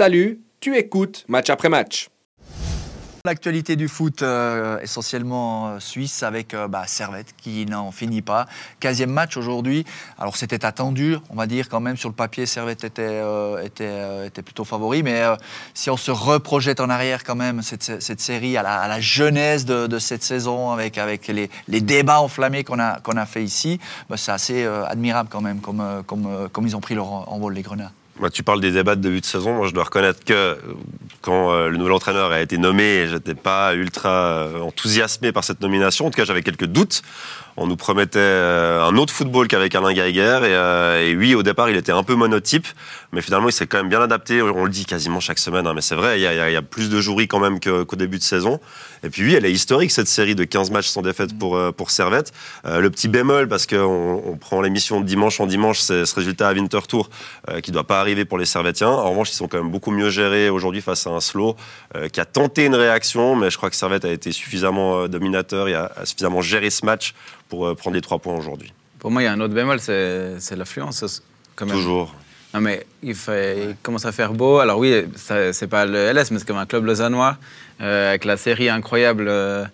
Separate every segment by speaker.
Speaker 1: Salut, tu écoutes match après match.
Speaker 2: L'actualité du foot euh, essentiellement euh, suisse avec euh, bah, Servette qui n'en finit pas. 15e match aujourd'hui. Alors c'était attendu, on va dire quand même sur le papier Servette était, était, était plutôt favori. Mais si on se reprojette en arrière quand même cette, cette série à la, à genèse de, de, cette saison avec, avec les, les débats enflammés qu'on a, qu'on a fait ici, bah, c'est assez admirable quand même comme, comme, comme ils ont pris leur envol les Grenats
Speaker 3: tu parles des débats de début de saison. Moi, je dois reconnaître que quand euh, le nouvel entraîneur a été nommé, j'étais pas ultra euh, enthousiasmé par cette nomination. En tout cas, j'avais quelques doutes. On nous promettait euh, un autre football qu'avec Alain Geiger. Et, oui, au départ, il était un peu monotype. Mais finalement, il s'est quand même bien adapté. On le dit quasiment chaque semaine. Hein, mais c'est vrai, il y, a, plus de joueries quand même qu'au début de saison. Et puis oui, elle est historique, cette série de 15 matchs sans défaite pour, pour Servette. le petit bémol, parce qu'on on prend l'émission de dimanche en dimanche, c'est ce résultat à Winterthur qui doit pas arriver pour les Servettiens. En revanche, ils sont quand même beaucoup mieux gérés aujourd'hui face à un slow qui a tenté une réaction. Mais je crois que Servette a été suffisamment dominateur et a suffisamment géré ce match pour euh, prendre les trois points aujourd'hui.
Speaker 4: Pour moi, il y a un autre bémol, c'est l'affluence.
Speaker 3: Toujours.
Speaker 4: Non, mais il, fait, commence à faire beau. Alors oui, c'est pas le LS, mais c'est comme un club lausannois, euh, avec la série incroyable euh,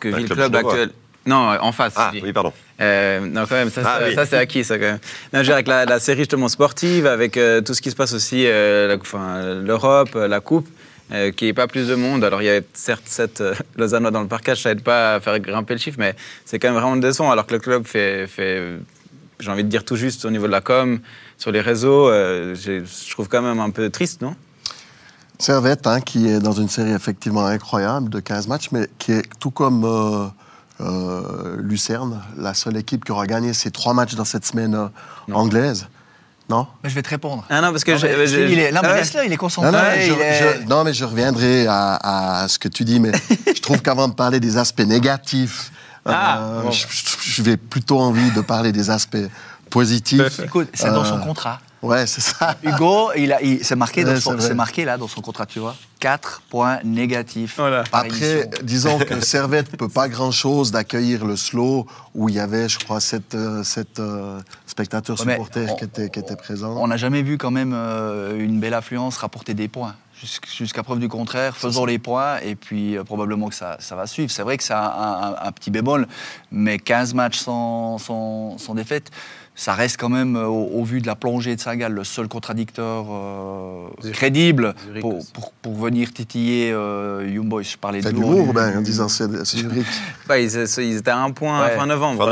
Speaker 4: que vit le club, actuel. Non, en face.
Speaker 3: Ah, oui, pardon.
Speaker 4: non, quand même, ça, ah, ça, c'est acquis, ça, quand même. Non, je avec la, série justement sportive, avec tout ce qui se passe aussi, l'Europe, la Coupe. Euh, qui n'y ait pas plus de monde. Alors, il y a certes 7 euh, Lausannois dans le parcage, ça n'aide pas à faire grimper le chiffre, mais c'est quand même vraiment décevant. Alors que le club fait, fait j'ai envie de dire tout juste au niveau de la com, sur les réseaux, euh, je trouve quand même un peu triste, non?
Speaker 5: Servette, hein, qui est dans une série effectivement incroyable de 15 matchs, mais qui est tout comme Lucerne, la seule équipe qui aura gagné ces trois matchs dans cette semaine anglaise. Non?
Speaker 2: Mais Je vais te répondre.
Speaker 4: Ah non, parce que. je,
Speaker 2: il est, non, mais ah laisse-le, il est concentré.
Speaker 5: Non, mais je reviendrai à, ce que tu dis, mais je trouve qu'avant de parler des aspects négatifs, ah, euh, je, vais plutôt envie de parler des aspects positifs.
Speaker 2: Écoute, c'est dans son euh, contrat.
Speaker 5: Ouais, c'est ça.
Speaker 2: Hugo, il a, il, c'est marqué, marqué là dans son contrat, tu vois. 4 points négatifs.
Speaker 5: Après, disons que Servette ne peut pas grand-chose d'accueillir le slow où il y avait, je crois, 7, euh, euh, spectateurs supporters qui, étaient, qui, étaient, présents.
Speaker 2: On n'a jamais vu quand même euh, une belle affluence rapporter des points. Jusqu'à preuve du contraire, faisons les points et puis probablement que ça, ça, va suivre. C'est vrai que c'est un, un, petit bémol, mais 15 matchs sans, sans, sans défaite ça reste quand même, euh, au, vu de la plongée de Sagal, le seul contradicteur euh, crédible pour, pour, venir titiller euh, Young Boys. Je
Speaker 5: parlais de l'humour, ben, en disant c'est Zurich.
Speaker 4: bah, ils, ils, étaient à un point fin novembre.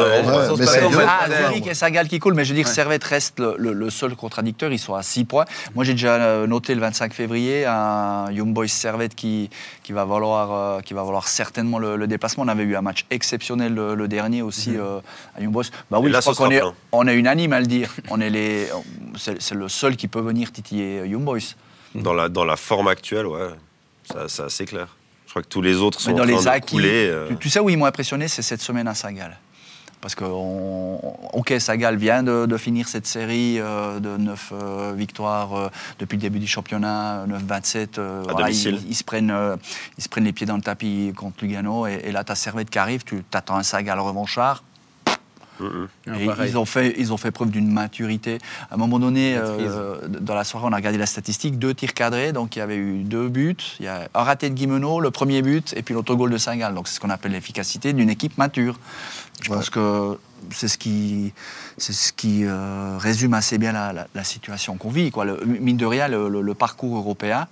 Speaker 2: ah, Zurich et Sagal qui coulent, mais je veux dire, Servette reste le, seul contradicteur, ils sont à 6 points. Moi, j'ai déjà noté le 25 février un Young Boys Servette qui, qui, va, valoir, qui va valoir certainement le, déplacement. On avait eu un match exceptionnel le, dernier aussi mhm. à Young Boys. Bah oui, je crois qu'on est, est unanime à le dire. On est les, c'est, le seul qui peut venir titiller Young Boys.
Speaker 3: Dans la, dans la forme actuelle, ouais, c'est assez clair. Je crois que tous les autres sont dans en train les acquis, de couler.
Speaker 2: Euh. Tu, sais où ils m'ont impressionné, c'est cette semaine à Sagal. Parce que, ok, Sagal vient de, finir cette série euh, de 9 euh, victoires depuis le début du championnat, 9-27. ils, ils, se prennent, ils se prennent les pieds dans le tapis contre Lugano. Et, et là, tu as Servette qui arrive, tu attends un Sagal revanchard ils, ont fait, ils ont fait preuve d'une maturité. À un moment donné, euh, dans la soirée, on a regardé la statistique, deux tirs cadrés, donc il y avait eu deux buts. Il y a un raté de Guimeno, le premier but, et puis l'autogol de Saint-Gall. Donc c'est ce qu'on appelle l'efficacité d'une équipe mature. Je pense que c'est ce qui, c'est ce qui euh, résume assez bien la, situation qu'on vit. Quoi. Le, mine de rien, le, parcours européen,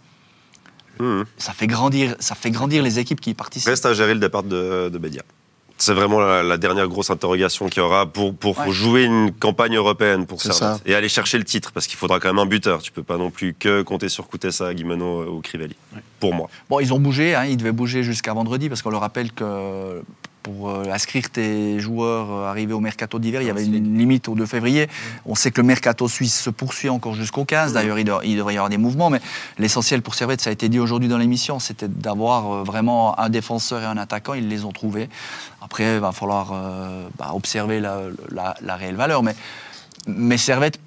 Speaker 2: ça, fait grandir, ça fait grandir les équipes qui y participent.
Speaker 3: Reste à gérer le départ de, de Bédia. C'est vraiment la, dernière grosse interrogation qu'il y aura pour, pour jouer une campagne européenne pour Servette et aller chercher le titre parce qu'il faudra quand même un buteur. Tu peux pas non plus que compter sur Koutessa, Guimeno ou Crivelli. Pour moi.
Speaker 2: Bon, ils ont bougé, hein, ils devaient bouger jusqu'à vendredi parce qu'on le rappelle que pour euh, inscrire tes joueurs euh, arrivés au mercato d'hiver, il y avait une limite au 2 février. On sait que le mercato suisse se poursuit encore jusqu'au 15. D'ailleurs, il, devrait y avoir des mouvements. Mais l'essentiel pour Servette, ça a été dit aujourd'hui dans l'émission, c'était d'avoir euh, vraiment un défenseur et un attaquant. Ils les ont trouvés. Après, il va falloir bah, observer la, réelle valeur. Mais, mais Servette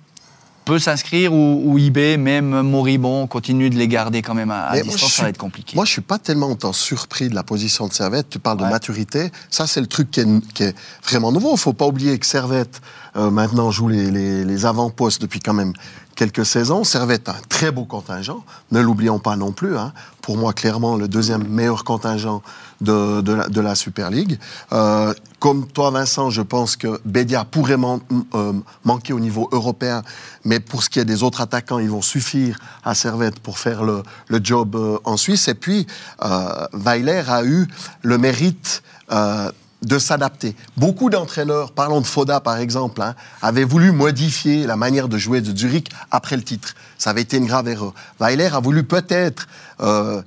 Speaker 2: peut s'inscrire ou, eBay, même Moribond, continue de les garder quand même à, distance, ça va être compliqué.
Speaker 5: Moi, je suis pas tellement autant surpris de la position de Servette. Tu parles de maturité. Ça, c'est le truc qui est, vraiment nouveau. Il faut pas oublier que Servette, euh, maintenant, joue les, les avant-postes depuis quand même quelques saisons. Servette a un très beau contingent, ne l'oublions pas non plus. Hein. Pour moi, clairement, le deuxième meilleur contingent de, de, la, Super League. Euh, comme toi, Vincent, je pense que Bédia pourrait euh, manquer au niveau européen, mais pour ce qui est des autres attaquants, ils vont suffire à Servette pour faire le, le job euh, en Suisse. Et puis, Weiler a eu le mérite de s'adapter. Beaucoup d'entraîneurs, parlons de Foda par exemple, hein, avaient voulu modifier la manière de jouer de Zurich après le titre. Ça avait été une grave erreur. Weiler a voulu peut-être euh,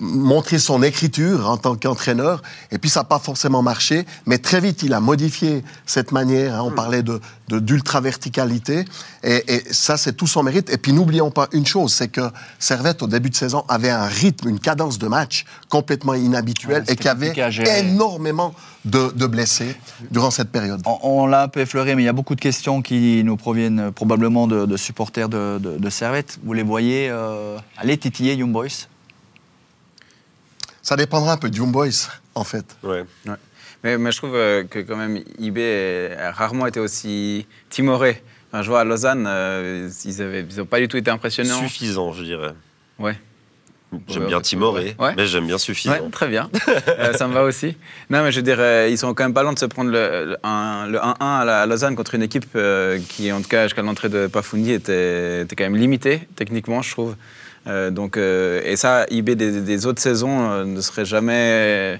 Speaker 5: montrer son écriture en tant qu'entraîneur, et puis ça n'a pas forcément marché, mais très vite il a modifié cette manière, hein. on hmm. parlait de, d'ultra-verticalité, et, ça c'est tout son mérite. Et puis n'oublions pas une chose, c'est que Servette au début de saison avait un rythme, une cadence de match complètement inhabituelle, et qui avait énormément de, blessés durant cette période.
Speaker 2: On, l'a un peu effleuré, mais il y a beaucoup de questions qui nous proviennent probablement de, supporters de, Servette. Vous les voyez euh, aller titiller Young Boys
Speaker 5: Ça dépendra un peu de Young Boys, en fait.
Speaker 3: Ouais.
Speaker 4: Mais, je trouve euh, que quand même, IB a rarement été aussi timoré. je vois à Lausanne, euh, ils n'ont pas du tout été impressionnants.
Speaker 3: Suffisant, je dirais.
Speaker 4: Ouais.
Speaker 3: J'aime bien Timoré, mais j'aime bien suffisant.
Speaker 4: très bien, euh, ça me va aussi. Non, mais je dirais, ils sont quand même pas loin de se prendre le 1-1 à, Lausanne contre une équipe euh, qui, en tout cas, jusqu'à l'entrée de Pafundi, était, était, quand même limitée, techniquement, je trouve. Euh, donc, et ça, IB des, des autres saisons ne serait jamais euh,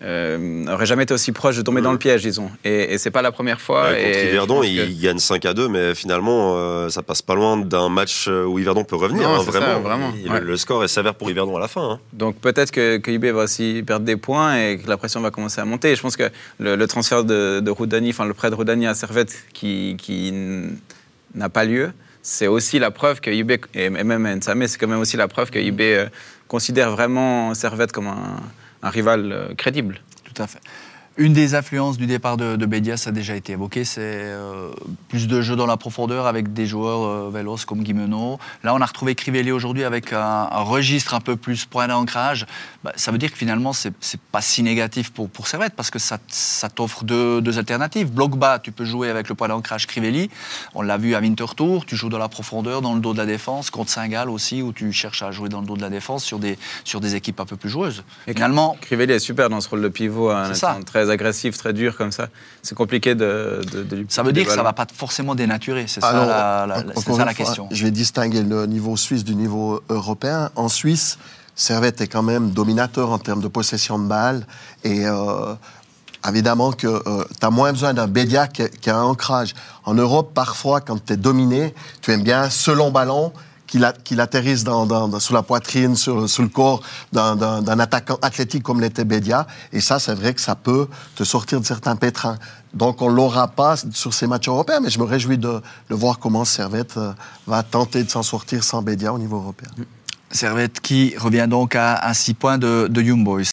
Speaker 4: n'aurait jamais été aussi proche de tomber dans le piège, disons. Et, et c'est pas la première fois.
Speaker 3: contre Yverdon, il, gagne 5 à 2, mais finalement, euh, ça passe pas loin d'un match où Yverdon peut revenir. Hein, vraiment. vraiment. Le score est sévère pour Yverdon à la fin. Hein.
Speaker 4: Donc peut-être que, que, IB va aussi perdre des points et que la pression va commencer à monter. Et je pense que le, transfert de, de Roudani, enfin le prêt de Roudani à Servette qui, qui n'a pas lieu, c'est aussi la preuve que IB, et même Nsame, c'est quand même aussi la preuve que IB euh, considère vraiment Servette comme un un rival euh, crédible.
Speaker 2: Tout à fait. Une des influences du départ de, de Bédia, ça a déjà été évoqué, c'est euh, plus de jeux dans la profondeur avec des joueurs euh, véloces comme Guimeno. Là, on a retrouvé Crivelli aujourd'hui avec un, registre un peu plus point d'ancrage. Bah, ça veut dire que finalement, c'est pas si négatif pour, pour Servette parce que ça, ça t'offre deux, deux, alternatives. Bloc bas, tu peux jouer avec le point d'ancrage Crivelli. On l'a vu à Winterthur, tu joues dans la profondeur, dans le dos de la défense. Contre Saint-Gall aussi, où tu cherches à jouer dans le dos de la défense sur des, sur des équipes un peu plus joueuses.
Speaker 4: Et finalement, Crivelli est super dans ce rôle de pivot. Hein, très agressif, très dur comme ça, c'est compliqué de, de,
Speaker 2: Ça veut dire que ça ne va pas forcément dénaturer, c'est ça, la, question.
Speaker 5: Je vais distinguer le niveau suisse du niveau européen. En Suisse, Servette est quand même dominateur en termes de possession de balles et euh, évidemment que euh, tu as moins besoin d'un Bédia qui, qui, a un ancrage. En Europe, parfois, quand tu es dominé, tu aimes bien ce long ballon qu'il atterrisse sous la poitrine, sur, le corps d'un attaquant athlétique comme l'était Bédia. Et ça, c'est vrai que ça peut te sortir de certains pétrins. Donc, on ne l'aura pas sur ces matchs européens, mais je me réjouis de, voir comment Servette euh, va tenter de s'en sortir sans Bédia au niveau européen.
Speaker 2: Servette qui revient donc à, à 6 points de, de Young Boys.